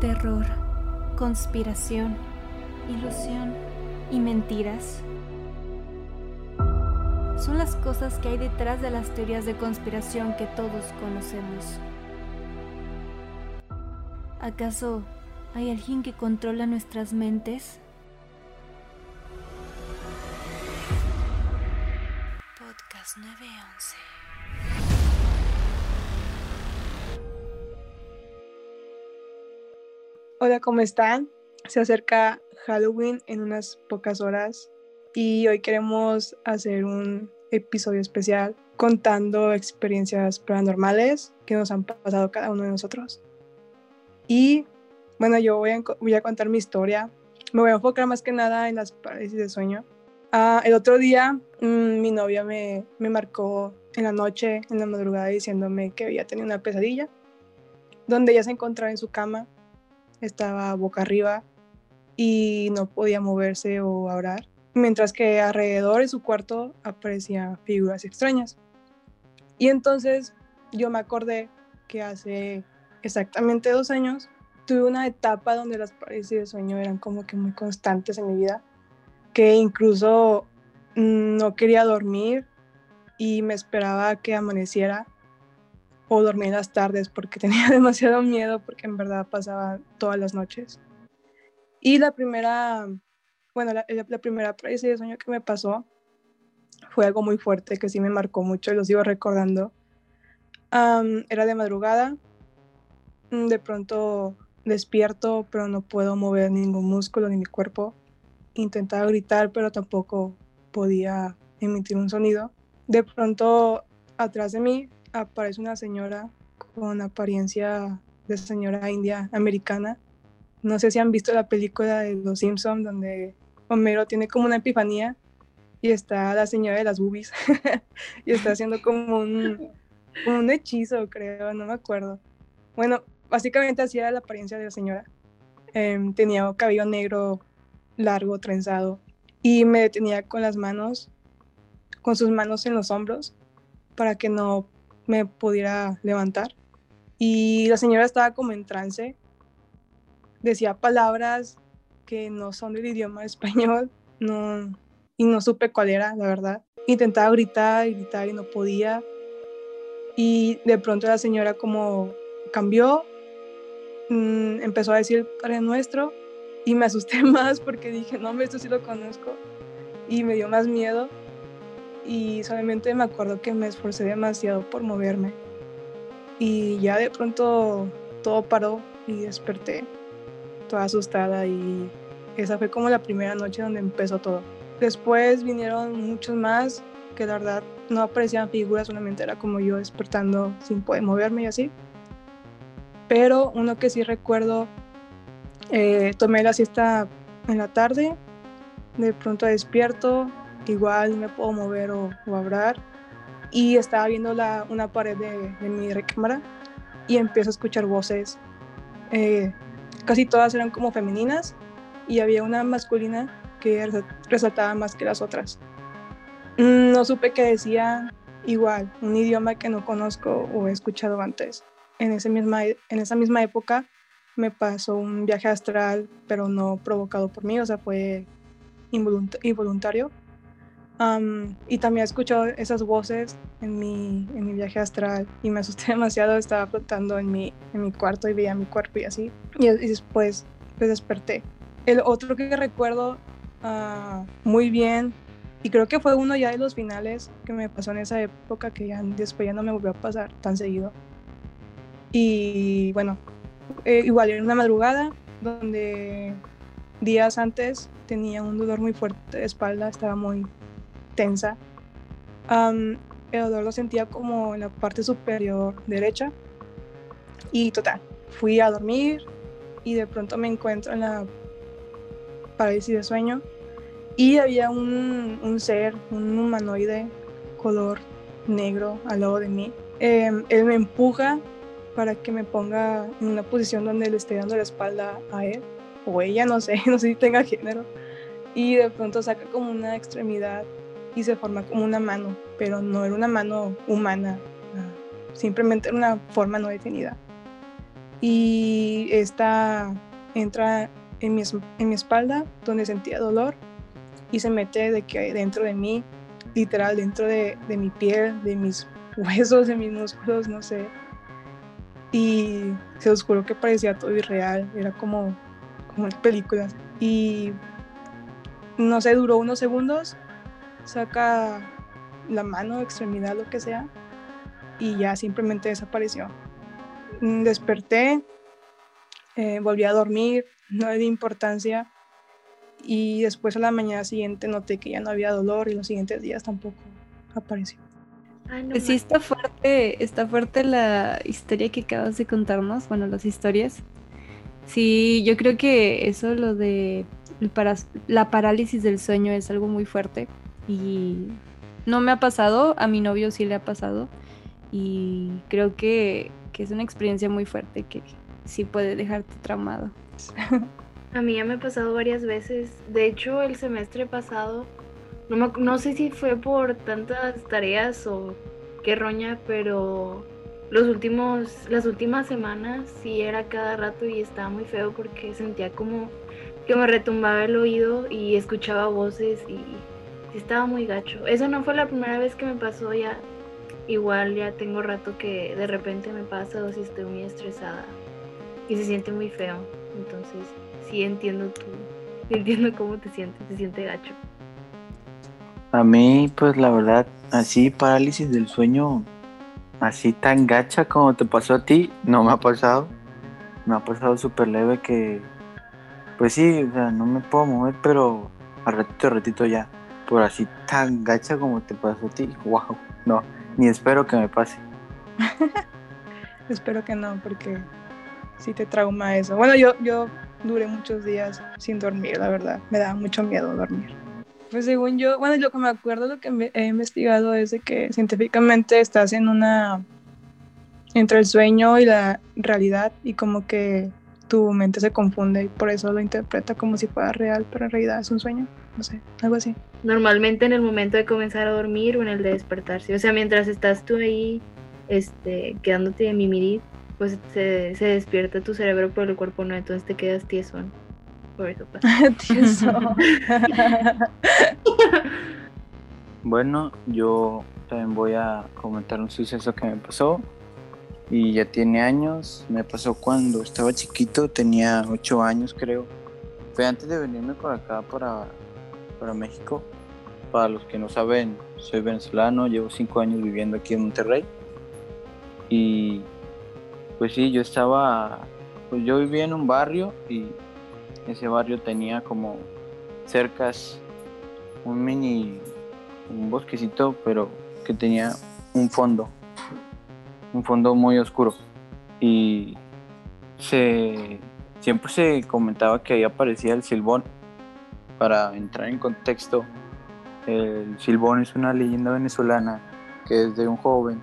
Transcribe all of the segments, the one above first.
Terror, conspiración, ilusión y mentiras. Son las cosas que hay detrás de las teorías de conspiración que todos conocemos. ¿Acaso hay alguien que controla nuestras mentes? Hola, ¿cómo están? Se acerca Halloween en unas pocas horas y hoy queremos hacer un episodio especial contando experiencias paranormales que nos han pasado cada uno de nosotros. Y bueno, yo voy a, contar mi historia. Me voy a enfocar más que nada en las parálisis de sueño. Ah, el otro día mmm, mi novia me, me marcó en la noche, en la madrugada, diciéndome que había tenido una pesadilla, donde ella se encontraba en su cama, estaba boca arriba y no podía moverse o hablar, mientras que alrededor de su cuarto aparecían figuras extrañas. Y entonces yo me acordé que hace exactamente dos años tuve una etapa donde las parálisis de sueño eran como que muy constantes en mi vida, que incluso no quería dormir y me esperaba que amaneciera o dormir en las tardes porque tenía demasiado miedo porque en verdad pasaba todas las noches. Y la primera, bueno, la, primera parálisis de sueño que me pasó fue algo muy fuerte que sí me marcó mucho lo sigo recordando. Era de madrugada, de pronto despierto, pero no puedo mover ningún músculo ni mi cuerpo. Intentaba gritar, pero tampoco podía emitir un sonido. De pronto, atrás de mí aparece una señora con apariencia de señora india americana. No sé si han visto la película de Los Simpsons, donde Homero tiene como una epifanía y está la señora de las boobies y está haciendo como un, un hechizo, creo, no me acuerdo. Bueno, básicamente hacía la apariencia de la señora. Eh, tenía cabello negro largo, trenzado, y me detenía con las manos, con sus manos en los hombros, para que no me pudiera levantar. Y la señora estaba como en trance, decía palabras que no son del idioma español, no, y no supe cuál era, la verdad. Intentaba gritar gritar y no podía. Y de pronto la señora como cambió mmm, empezó a decir Padre Nuestro y me asusté más porque dije, no, esto sí lo conozco y me dio más miedo y solamente me acuerdo que me esforcé demasiado por moverme y ya de pronto todo paró y desperté toda asustada y esa fue como la primera noche donde empezó todo. Después vinieron muchos más que la verdad no aparecían figuras, solamente era como yo despertando sin poder moverme y así pero uno que sí recuerdo, eh, tomé la siesta en la tarde, de pronto despierto, igual me puedo mover o, o hablar, y estaba viendo la, una pared de, de, mi recámara y empiezo a escuchar voces. Eh, casi todas eran como femeninas y había una masculina que resaltaba más que las otras. No supe qué decía, igual, un idioma que no conozco o he escuchado antes en, ese misma, en esa misma época me pasó un viaje astral, pero no provocado por mí, o sea, fue involuntario. Um, y también he escuchado esas voces en mi, en mi viaje astral y me asusté demasiado, estaba flotando en mi, en mi cuarto y veía mi cuerpo y así. Y, y después pues, desperté. El otro que recuerdo uh, muy bien, y creo que fue uno ya de los finales que me pasó en esa época, que ya después ya no me volvió a pasar tan seguido, y bueno, eh, igual era una madrugada donde días antes tenía un dolor muy fuerte de espalda, estaba muy tensa. Um, el dolor lo sentía como en la parte superior derecha. Y total, fui a dormir y de pronto me encuentro en la parálisis de sueño y había un, un ser, un humanoide color negro al lado de mí. Eh, él me empuja para que me ponga en una posición donde le esté dando la espalda a él o ella, no sé, no sé si tenga género. Y de pronto saca como una extremidad y se forma como una mano, pero no era una mano humana, simplemente era una forma no definida. y esta entra en mi, en mi espalda donde sentía dolor y se mete de que dentro de mí, literal, dentro de, de mi piel, de mis huesos, de mis músculos, no sé. Y se os juro que parecía todo irreal, era como, como en películas. Y no sé, duró unos segundos, saca la mano, extremidad, lo que sea, y ya simplemente desapareció. Mm, desperté, eh, volví a dormir, no le di importancia y después a la mañana siguiente noté que ya no había dolor y los siguientes días tampoco apareció. sí, está fuerte, está fuerte la historia que acabas de contarnos, bueno, las historias. Sí, yo creo que eso, lo de la parálisis del sueño es algo muy fuerte y no me ha pasado, a mi novio sí le ha pasado y creo que, que es una experiencia muy fuerte que sí puede dejarte traumado. A mí ya me ha pasado varias veces. De hecho, el semestre pasado, no, no sé si fue por tantas tareas o qué roña, pero los últimos, las últimas semanas sí era cada rato y estaba muy feo porque sentía como que me retumbaba el oído y escuchaba voces y estaba muy gacho. Eso no fue la primera vez que me pasó ya. Igual ya tengo rato que de repente me pasa o si estoy muy estresada y se siente muy feo. Entonces sí entiendo tú, entiendo cómo te sientes, se siente gacho. A mí, pues la verdad, así parálisis del sueño, así tan gacha como te pasó a ti, no me ha pasado. Me ha pasado súper leve que, pues sí, o sea, no me puedo mover, pero a ratito, a ratito ya. Por así tan gacha como te pasó a ti, wow, no, ni espero que me pase. espero que no, porque sí te trauma eso. Bueno, yo, yo duré muchos días sin dormir, la verdad. Me daba mucho miedo dormir. Pues según yo, bueno, lo que me acuerdo, lo que he investigado es de que científicamente estás en una, entre el sueño y la realidad y como que tu mente se confunde y por eso lo interpreta como si fuera real, pero en realidad es un sueño, no sé, algo así. Normalmente en el momento de comenzar a dormir o en el de despertarse, o sea, mientras estás tú ahí, este, quedándote de mimirir, pues se, se, despierta tu cerebro, pero el cuerpo no, entonces te quedas tieso. Por eso pasa. tieso. bueno, yo también voy a comentar un suceso que me pasó y ya tiene años. Me pasó cuando estaba chiquito, tenía ocho años creo. Fue antes de venirme por acá para, para México. Para los que no saben, soy venezolano, llevo cinco años viviendo aquí en Monterrey. Y pues sí, yo estaba, pues yo vivía en un barrio y ese barrio tenía como cercas un mini, un bosquecito, pero que tenía un fondo, un fondo muy oscuro. Y se, siempre se comentaba que ahí aparecía el silbón. Para entrar en contexto, el silbón es una leyenda venezolana que es de un joven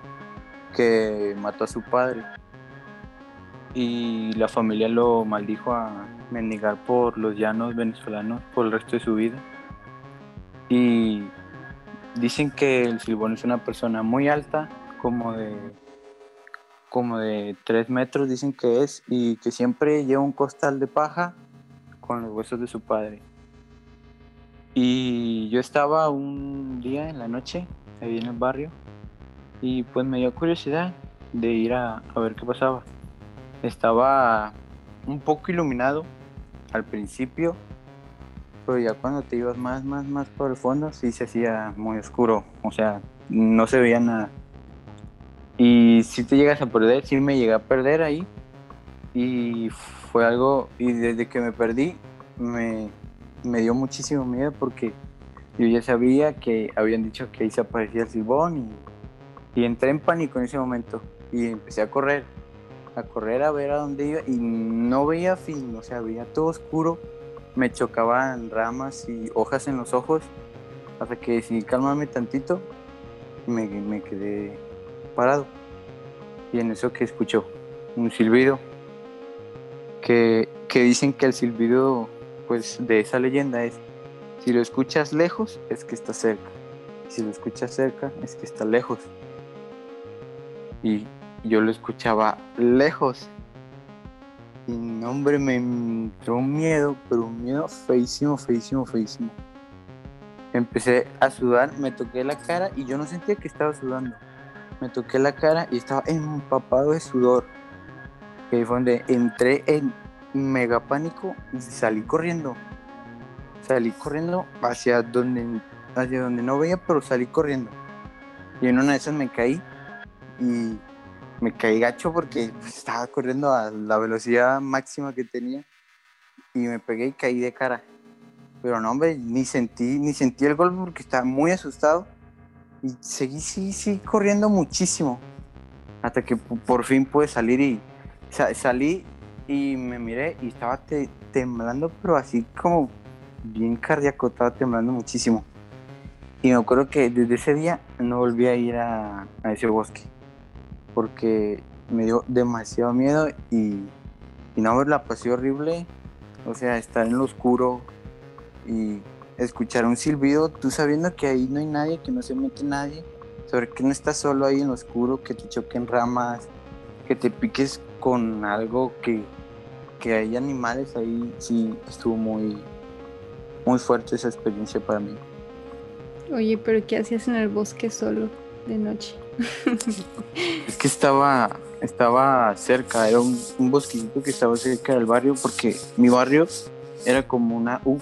que mató a su padre y la familia lo maldijo a mendigar por los llanos venezolanos por el resto de su vida. Y dicen que el Silbón es una persona muy alta, como de como de 3 metros dicen que es, y que siempre lleva un costal de paja con los huesos de su padre. Y yo estaba un día en la noche, ahí en el barrio, y pues me dio curiosidad de ir a ver qué pasaba estaba un poco iluminado al principio, pero ya cuando te ibas más, más, más por el fondo, sí se hacía muy oscuro, o sea, no se veía nada. Y si te llegas a perder, sí me llegué a perder ahí. Y fue algo, y desde que me perdí, me, me dio muchísimo miedo porque yo ya sabía que habían dicho que ahí se aparecía el silbón y, entré en pánico en ese momento y empecé a correr a correr a ver a dónde iba y no veía fin, o sea, veía todo oscuro, me chocaban ramas y hojas en los ojos, hasta que decidí calmarme tantito y me, me quedé parado. Y en eso que escuchó un silbido, que, que dicen que el silbido pues de esa leyenda es, si lo escuchas lejos es que está cerca, si lo escuchas cerca es que está lejos. Y yo lo escuchaba lejos no, hombre, me entró un miedo, pero un miedo feísimo, feísimo, feísimo. Empecé a sudar, me toqué la cara y yo no sentía que estaba sudando. Me toqué la cara y estaba empapado de sudor. Que fue donde entré en mega pánico y salí corriendo. Salí corriendo hacia donde, hacia donde no veía, pero salí corriendo. Y en una de esas me caí y me caí gacho porque pues, estaba corriendo a la velocidad máxima que tenía y me pegué y caí de cara. Pero no, hombre, ni sentí, ni sentí el golpe porque estaba muy asustado y seguí, sí, sí, corriendo muchísimo hasta que por fin pude salir y salí y me miré y estaba temblando, pero así como bien cardíaco, estaba temblando muchísimo. Y me acuerdo que desde ese día no volví a ir a, a ese bosque porque me dio demasiado miedo y, y no la pasé horrible. O sea, estar en lo oscuro y escuchar un silbido, tú sabiendo que ahí no hay nadie, que no se mete nadie, sobre que no estás solo ahí en lo oscuro, que te choquen ramas, que te piques con algo, que, que hay animales ahí, sí, estuvo muy, muy fuerte esa experiencia para mí. Oye, pero ¿qué hacías en el bosque solo de noche? es que estaba, estaba cerca, era un, un bosquecito que estaba cerca del barrio porque mi barrio era como una U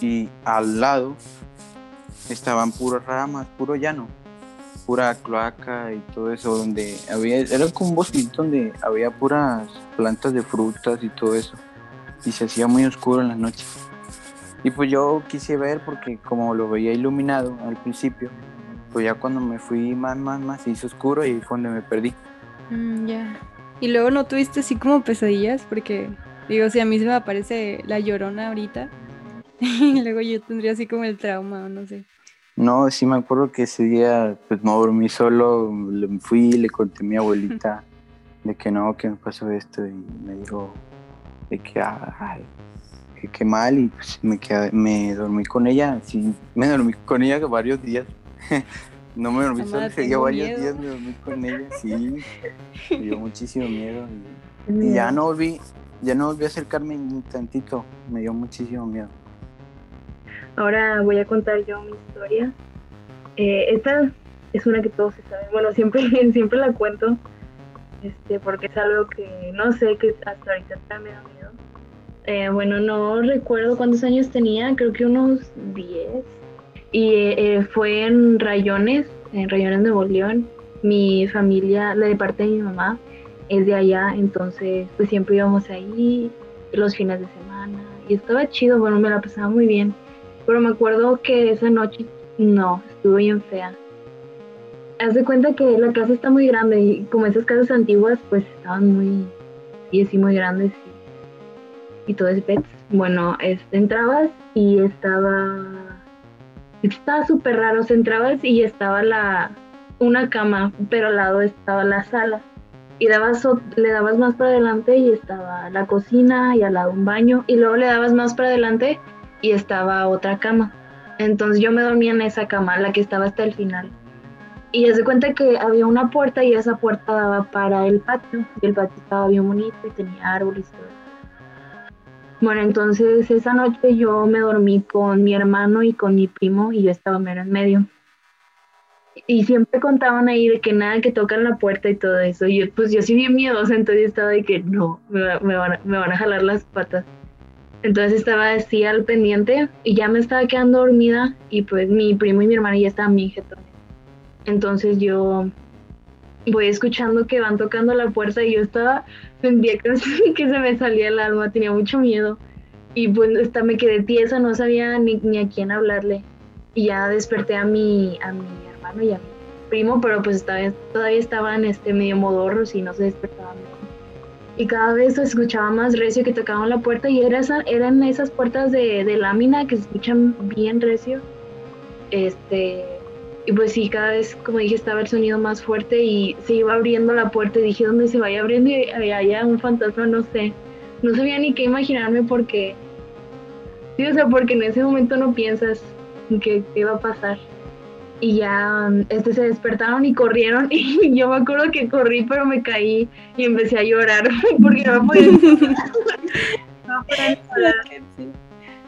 y al lado estaban puras ramas, puro llano, pura cloaca y todo eso, donde había, era como un bosquecito donde había puras plantas de frutas y todo eso, y se hacía muy oscuro en la noche. Y pues yo quise ver porque como lo veía iluminado al principio, pues ya cuando me fui más, más, más, se hizo oscuro y fue donde me perdí. Mm, ya. Y luego no tuviste así como pesadillas, porque digo, si a mí se me aparece la llorona ahorita, y luego yo tendría así como el trauma, o no sé. No, sí me acuerdo que ese día pues no dormí solo, le fui, le conté a mi abuelita de que no, que me pasó esto y me dijo de que, ay, que qué mal y pues me, quedé, me dormí con ella, sí, me dormí con ella varios días. no me dormí solo, seguía varios días me dormí con ella, sí, me dio muchísimo miedo y, y ya no volví, ya no volví a acercarme ni tantito, me dio muchísimo miedo. Ahora voy a contar yo mi historia. Eh, esta es una que todos saben. Bueno, siempre, siempre la cuento. Este, porque es algo que no sé, que hasta ahorita me da miedo. Eh, bueno, no recuerdo cuántos años tenía, creo que unos 10. Y eh, fue en Rayones, en Rayones de León. Mi familia, la de parte de mi mamá, es de allá, entonces pues siempre íbamos ahí los fines de semana. Y estaba chido, bueno, me la pasaba muy bien. Pero me acuerdo que esa noche, no, estuvo bien fea. Haz de cuenta que la casa está muy grande y como esas casas antiguas, pues estaban muy, y así muy grandes y, y todo ese pets. Bueno, entrabas y estaba, estaba súper raro, o entrabas y estaba la, una cama, pero al lado estaba la sala. Y dabas, le dabas más para adelante y estaba la cocina y al lado un baño. Y luego le dabas más para adelante y estaba otra cama. Entonces yo me dormía en esa cama, la que estaba hasta el final. Y se cuenta que había una puerta y esa puerta daba para el patio. Y el patio estaba bien bonito y tenía árboles y todo. Bueno, entonces esa noche yo me dormí con mi hermano y con mi primo y yo estaba mero en medio. Y siempre contaban ahí de que nada, que tocan la puerta y todo eso. Y yo, pues yo sí bien miedosa, entonces estaba de que no, me, me, me van a jalar las patas. Entonces estaba así al pendiente y ya me estaba quedando dormida y pues mi primo y mi hermana ya estaban bien jetones. Entonces yo voy escuchando que van tocando la puerta y yo estaba, sentía que, que se me salía el alma, tenía mucho miedo. Y pues hasta me quedé tiesa, no sabía ni, ni a quién hablarle. Y ya desperté a mi, a mi hermano y a mi primo, pero pues todavía, todavía estaban este, medio modorros y no se despertaban y cada vez se escuchaba más recio que tocaban la puerta y era esa, eran esas puertas de, de, lámina que se escuchan bien recio. Este, y pues sí, cada vez, como dije, estaba el sonido más fuerte y se iba abriendo la puerta y dije, ¿dónde se vaya abriendo? Y había un fantasma, no sé. No sabía ni qué imaginarme porque... Sí, o sea, porque en ese momento no piensas en qué, qué va a pasar. Y ya este, se despertaron y corrieron y yo me acuerdo que corrí pero me caí y empecé a llorar porque no podía no podía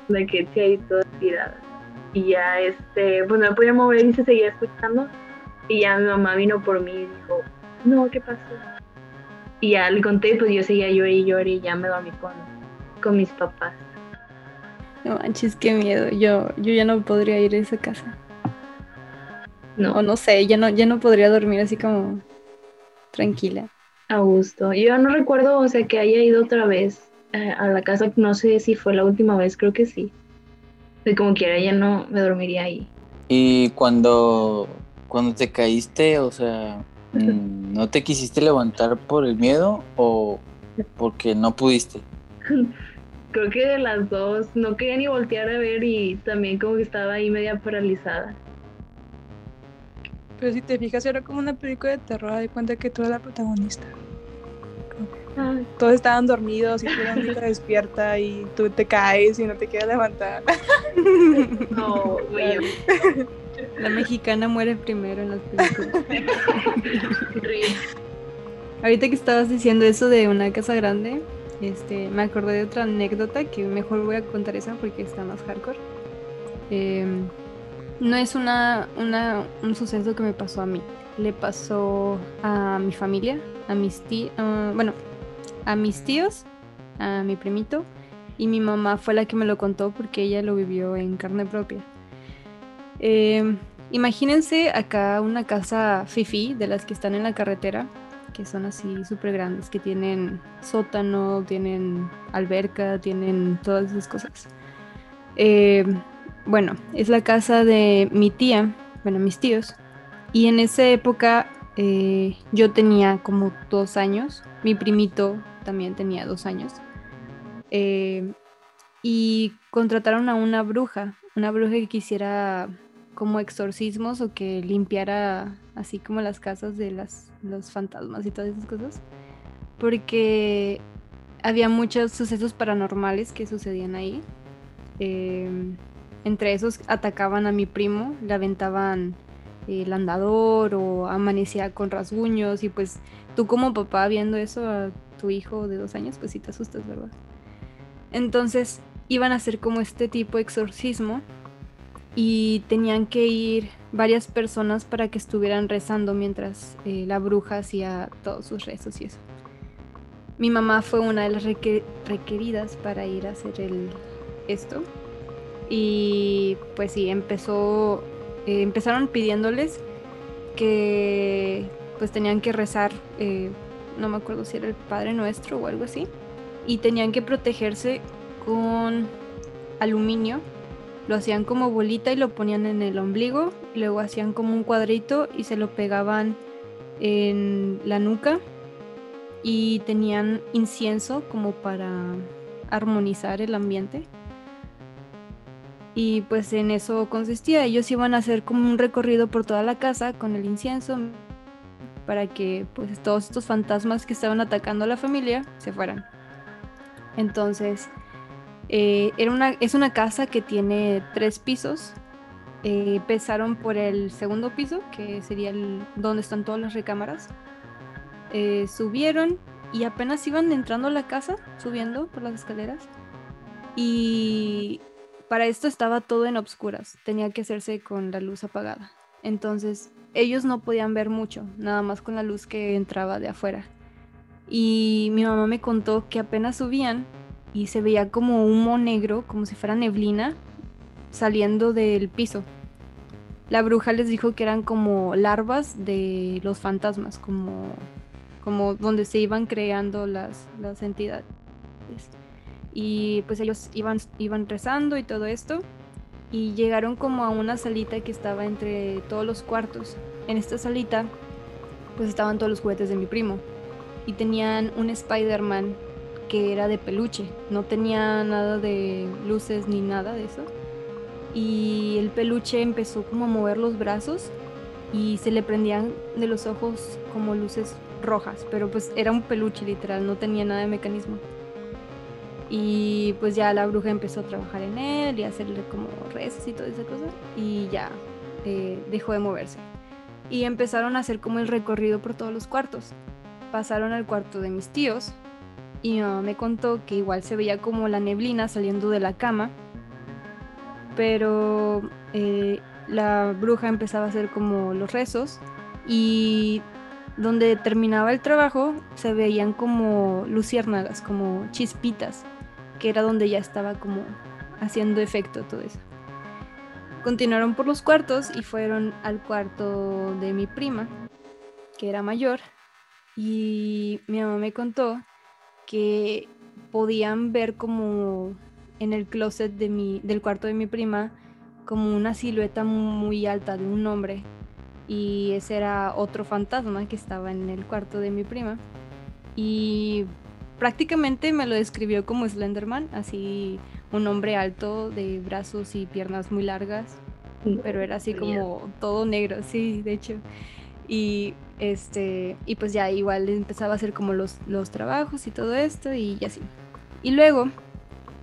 la que ahí toda tirada y ya este pues no me podía mover y se seguía escuchando. Y ya mi mamá vino por mí y dijo no qué pasó y ya le conté pues yo seguía llorando y lloré y ya me dormí con, con mis papás. No manches qué miedo. Yo yo ya no podría ir a esa casa no. O no sé, ya no, ya no podría dormir así como tranquila. A gusto. Yo no recuerdo, o sea, que haya ido otra vez eh, a la casa, no sé si fue la última vez, creo que sí. De como quiera, ya no me dormiría ahí. Y cuando, cuando te caíste, o sea, ¿no te quisiste levantar por el miedo o porque no pudiste? Creo que de las dos, no quería ni voltear a ver y también como que estaba ahí media paralizada. Pero si te fijas, era como una película de terror, de cuenta que tú eres la protagonista. Todos estaban dormidos y tú la única despierta y tú te caes y no te quieres levantar. No, güey. La mexicana muere primero en las películas. Ahorita que estabas diciendo eso de una casa grande, este, me acordé de otra anécdota que mejor voy a contar esa porque está más hardcore. Eh, no es una, un suceso que me pasó a mí. Le pasó a mi familia, a mis tíos, bueno, a mis tíos, a mi primito, y mi mamá fue la que me lo contó porque ella lo vivió en carne propia. Em, imagínense acá una casa fifi de las que están en la carretera, que son así súper grandes, que tienen sótano, tienen alberca, tienen todas esas cosas. Eh, bueno, es la casa de mi tía, bueno, mis tíos. Y en esa época eh, yo tenía como dos años, mi primito también tenía dos años. Eh, y contrataron a una bruja, una bruja que quisiera como exorcismos o que limpiara así como las casas de las, los fantasmas y todas esas cosas. Porque había muchos sucesos paranormales que sucedían ahí. Eh, entre esos atacaban a mi primo, le aventaban el andador o amanecía con rasguños y pues tú como papá viendo eso a tu hijo de dos años, pues sí te asustas, ¿verdad? Entonces iban a hacer como este tipo de exorcismo y tenían que ir varias personas para que estuvieran rezando mientras eh, la bruja hacía todos sus rezos y eso. Mi mamá fue una de las requeridas para ir a hacer esto y pues sí, empezó, eh, empezaron pidiéndoles que pues tenían que rezar, eh, no me acuerdo si era el Padre Nuestro o algo así, y tenían que protegerse con aluminio. Lo hacían como bolita y lo ponían en el ombligo, luego hacían como un cuadrito y se lo pegaban en la nuca y tenían incienso como para armonizar el ambiente. Y pues en eso consistía. Ellos iban a hacer como un recorrido por toda la casa con el incienso para que pues todos estos fantasmas que estaban atacando a la familia se fueran. Entonces, eh, era una, es una casa que tiene tres pisos. Eh, empezaron por el segundo piso, que sería el, donde están todas las recámaras. Eh, subieron y apenas iban entrando a la casa, subiendo por las escaleras. Y para esto estaba todo en obscuras, tenía que hacerse con la luz apagada. Entonces ellos no podían ver mucho, nada más con la luz que entraba de afuera. Y mi mamá me contó que apenas subían y se veía como humo negro, como si fuera neblina, saliendo del piso. La bruja les dijo que eran como larvas de los fantasmas, como, como donde se iban creando las, las entidades y pues ellos iban, iban rezando y todo esto y llegaron como a una salita que estaba entre todos los cuartos. En esta salita pues estaban todos los juguetes de mi primo y tenían un Spider-Man que era de peluche, no tenía nada de luces ni nada de eso. Y el peluche empezó como a mover los brazos y se le prendían de los ojos como luces rojas, pero pues era un peluche literal, no tenía nada de mecanismo. Y pues ya la bruja empezó a trabajar en él y hacerle como rezos y toda esa cosa. Y ya eh, dejó de moverse. Y empezaron a hacer como el recorrido por todos los cuartos. Pasaron al cuarto de mis tíos y mi mamá me contó que igual se veía como la neblina saliendo de la cama, pero eh, la bruja empezaba a hacer como los rezos y donde terminaba el trabajo se veían como luciérnagas, como chispitas, que era donde ya estaba como haciendo efecto todo eso. Continuaron por los cuartos y fueron al cuarto de mi prima, que era mayor, y mi mamá me contó que podían ver como en el closet de mi, del cuarto de mi prima como una silueta muy alta de un hombre y ese era otro fantasma que estaba en el cuarto de mi prima y prácticamente me lo describió como Slenderman, así un hombre alto de brazos y piernas muy largas, pero era así como todo negro, sí, de hecho. Y este y pues ya igual empezaba a hacer como los, los trabajos y todo esto y así. Y luego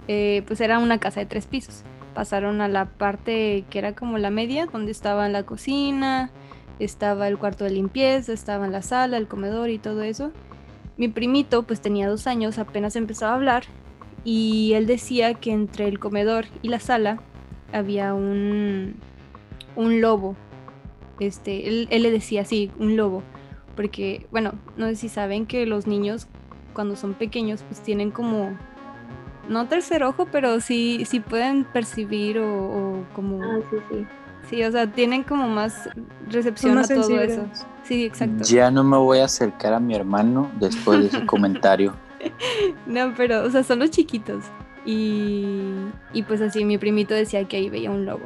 eh, pues era una casa de tres pisos. Pasaron a la parte que era como la media, donde estaba la cocina, estaba el cuarto de limpieza, estaba la sala, el comedor y todo eso. Mi primito pues tenía dos años, apenas empezaba a hablar y él decía que entre el comedor y la sala había un, un lobo. Este, él, él le decía así, un lobo. Porque, bueno, no sé si saben que los niños cuando son pequeños pues tienen como no tercer ojo, pero sí, sí pueden percibir o, como... Ah, sí, sí. Sí, o sea, tienen como más recepción a todo eso. Sí, exacto. Ya no me voy a acercar a mi hermano después de ese comentario. No, pero, o sea, son los chiquitos. Y, y pues así, mi primito decía que ahí veía un lobo.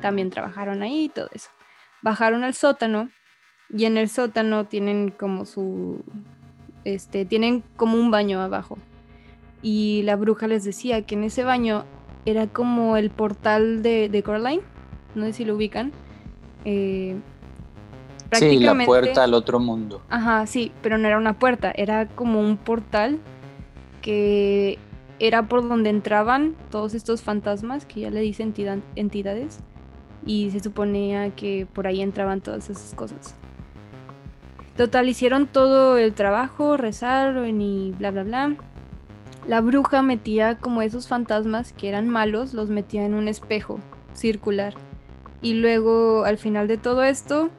También trabajaron ahí y todo eso. Bajaron al sótano y en el sótano tienen como su... Este, tienen como un baño abajo y la bruja les decía que en ese baño era como el portal de, de Coraline, no sé si lo ubican. Eh, sí, la puerta al otro mundo. Ajá, sí, pero no era una puerta, era como un portal que era por donde entraban todos estos fantasmas, que ya le dicen entidades, y se suponía que por ahí entraban todas esas cosas. Total, hicieron todo el trabajo, rezaron y bla, bla, bla la bruja metía como esos fantasmas que eran malos, los metía en un espejo circular. Y luego al final de todo esto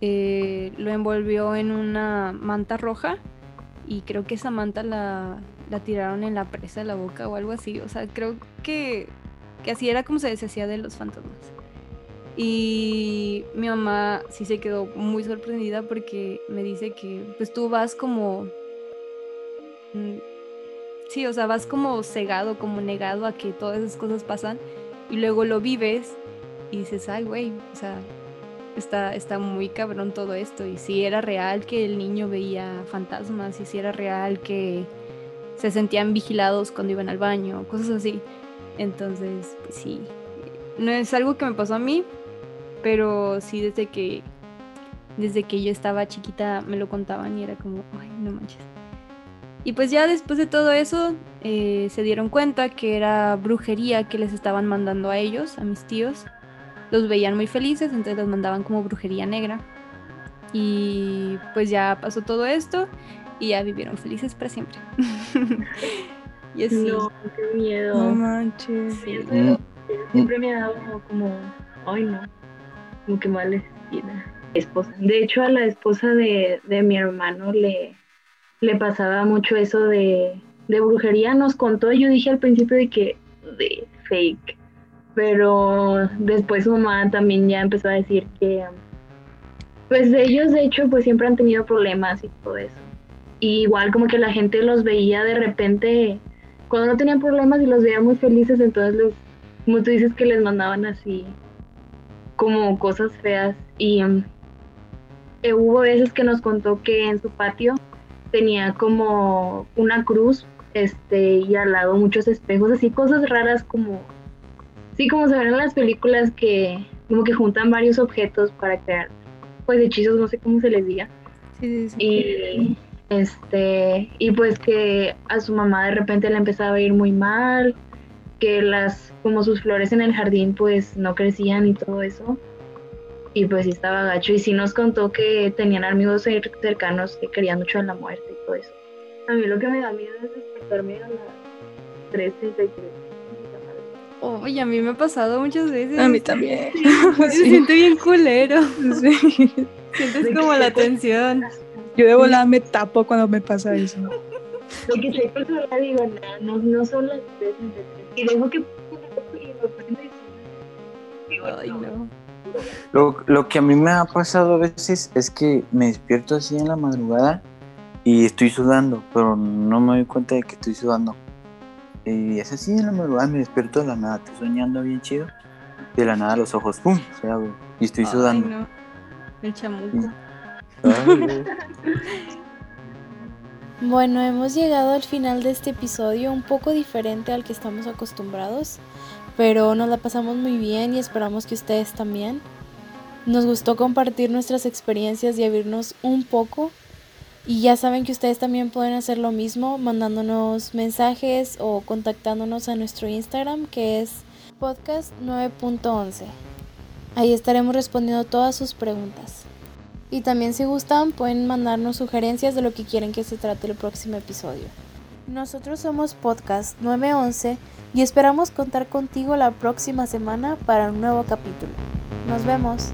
eh, lo envolvió en una manta roja y creo que esa manta la, la, tiraron en la presa de la boca o algo así. O sea, creo que, que así era como se deshacía de los fantasmas. Y mi mamá sí se quedó muy sorprendida porque me dice que pues tú vas como mm, Sí, o sea, vas como cegado, como negado a que todas esas cosas pasan y luego lo vives y dices, ay, güey, o sea, está, está muy cabrón todo esto. Y si era real que el niño veía fantasmas, y si era real que se sentían vigilados cuando iban al baño, cosas así. Entonces, pues sí, no es algo que me pasó a mí, pero sí desde que desde que yo estaba chiquita me lo contaban y era como, ay, no manches. Y pues ya después de todo eso eh, se dieron cuenta que era brujería que les estaban mandando a ellos, a mis tíos. Los veían muy felices, entonces los mandaban como brujería negra. Y pues ya pasó todo esto y ya vivieron felices para siempre. y así. No, qué miedo. No manches. Mm. siempre me ha dado como, ay no, como que mal esposa. De hecho, a la esposa de, de mi hermano le, le pasaba mucho eso de, brujería. Nos contó, yo dije al principio de que de fake, pero después su mamá también ya empezó a decir que, pues ellos de hecho, pues siempre han tenido problemas y todo eso. igual como que la gente los veía de repente, cuando no tenían problemas y los veía muy felices, entonces les, como que les mandaban así como cosas feas y um, hubo veces que nos contó que en su patio tenía como una cruz este y al lado muchos espejos, así cosas raras como sí como se ven en las películas que como que juntan varios objetos para crear pues hechizos, no sé cómo se les diga. Sí, sí, sí. Y este y pues que a su mamá de repente le empezaba a ir muy mal, que las como sus flores en el jardín pues no crecían y todo eso. y pues sí estaba gacho. Y sí nos contó que tenían amigos cercanos que querían mucho a la muerte y todo eso. A mí lo que me da miedo es despertarme a las 3.33. Oye, a mí me ha pasado muchas veces. A mí también. Me Sí. siento bien culero. Sí. Sientes como la tensión. Yo de volada me tapo cuando me pasa eso. De que celular y digo, no, no, no son las 3.33. Y dejo que y lo prendo y digo, Ay, no. Lo, lo que a mí me ha pasado a veces es que me despierto así en la madrugada y estoy sudando, pero no me doy cuenta de que estoy sudando. Y es así en la madrugada, me despierto de la nada, estoy soñando bien chido. De la nada los ojos, ¡pum! se abren y estoy Ay, sudando. no. El chamuco. Bueno, hemos llegado al final de este episodio, un poco diferente al que estamos acostumbrados, pero nos la pasamos muy bien y esperamos que ustedes también. Nos gustó compartir nuestras experiencias y abrirnos un poco. Y ya saben que ustedes también pueden hacer lo mismo mandándonos mensajes o contactándonos a nuestro Instagram que es podcast 9.11. Ahí estaremos respondiendo todas sus preguntas. Y también si gustan pueden mandarnos sugerencias de lo que quieren que se trate el próximo episodio. Nosotros somos Podcast 911 y esperamos contar contigo la próxima semana para un nuevo capítulo. Nos vemos.